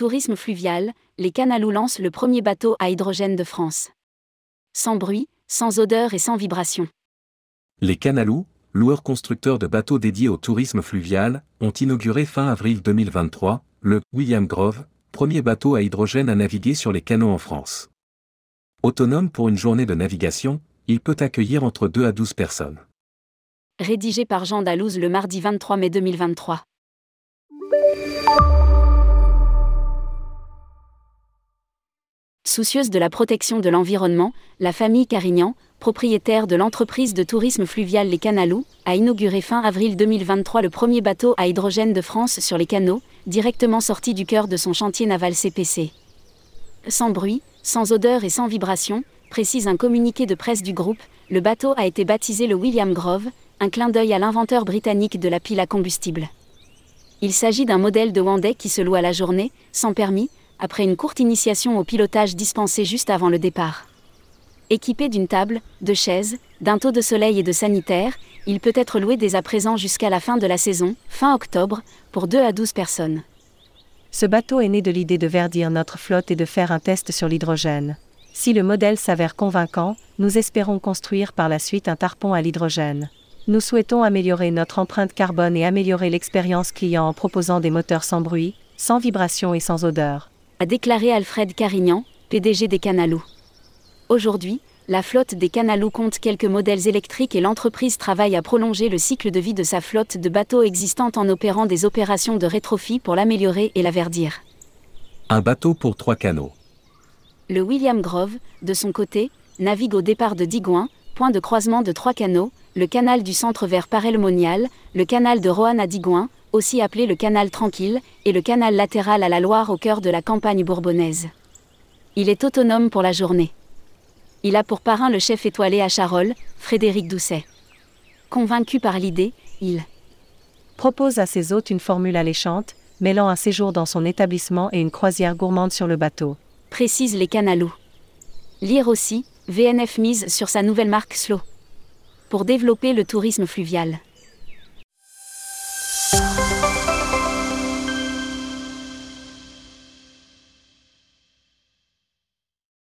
Tourisme fluvial, les Canalou lancent le premier bateau à hydrogène de France. Sans bruit, sans odeur et sans vibration. Les Canalou, loueurs constructeurs de bateaux dédiés au tourisme fluvial, ont inauguré fin avril 2023 le William Grove, premier bateau à hydrogène à naviguer sur les canaux en France. Autonome pour une journée de navigation, il peut accueillir entre 2 à 12 personnes. Rédigé par Jean Dalouse le mardi 23 mai 2023. Soucieuse de la protection de l'environnement, la famille Carignan, propriétaire de l'entreprise de tourisme fluvial Les Canalous, a inauguré fin avril 2023 le premier bateau à hydrogène de France sur les canaux, directement sorti du cœur de son chantier naval CPC. Sans bruit, sans odeur et sans vibration, précise un communiqué de presse du groupe, le bateau a été baptisé le William Grove, un clin d'œil à l'inventeur britannique de la pile à combustible. Il s'agit d'un modèle de Wandais qui se loue à la journée, sans permis, après une courte initiation au pilotage dispensée juste avant le départ. Équipé d'une table, de chaises, d'un taux de soleil et de sanitaire, il peut être loué dès à présent jusqu'à la fin de la saison, fin octobre, pour 2 à 12 personnes. Ce bateau est né de l'idée de verdir notre flotte et de faire un test sur l'hydrogène. Si le modèle s'avère convaincant, nous espérons construire par la suite un tarpon à l'hydrogène. Nous souhaitons améliorer notre empreinte carbone et améliorer l'expérience client en proposant des moteurs sans bruit, sans vibration et sans odeur a déclaré Alfred Carignan, PDG des Canalous. Aujourd'hui, la flotte des Canalous compte quelques modèles électriques et l'entreprise travaille à prolonger le cycle de vie de sa flotte de bateaux existante en opérant des opérations de rétrofit pour l'améliorer et la verdir. Un bateau pour trois canaux. Le William Grove, de son côté, navigue au départ de Digoin, point de croisement de trois canaux, le canal du centre vers Parelmonial, le canal de Roanne à Digoin, aussi appelé le canal tranquille, et le canal latéral à la Loire au cœur de la campagne bourbonnaise. Il est autonome pour la journée. Il a pour parrain le chef étoilé à Charolles, Frédéric Doucet. Convaincu par l'idée, il propose à ses hôtes une formule alléchante, mêlant un séjour dans son établissement et une croisière gourmande sur le bateau. Précise les canalous. Lire aussi, VNF mise sur sa nouvelle marque Slow. Pour développer le tourisme fluvial.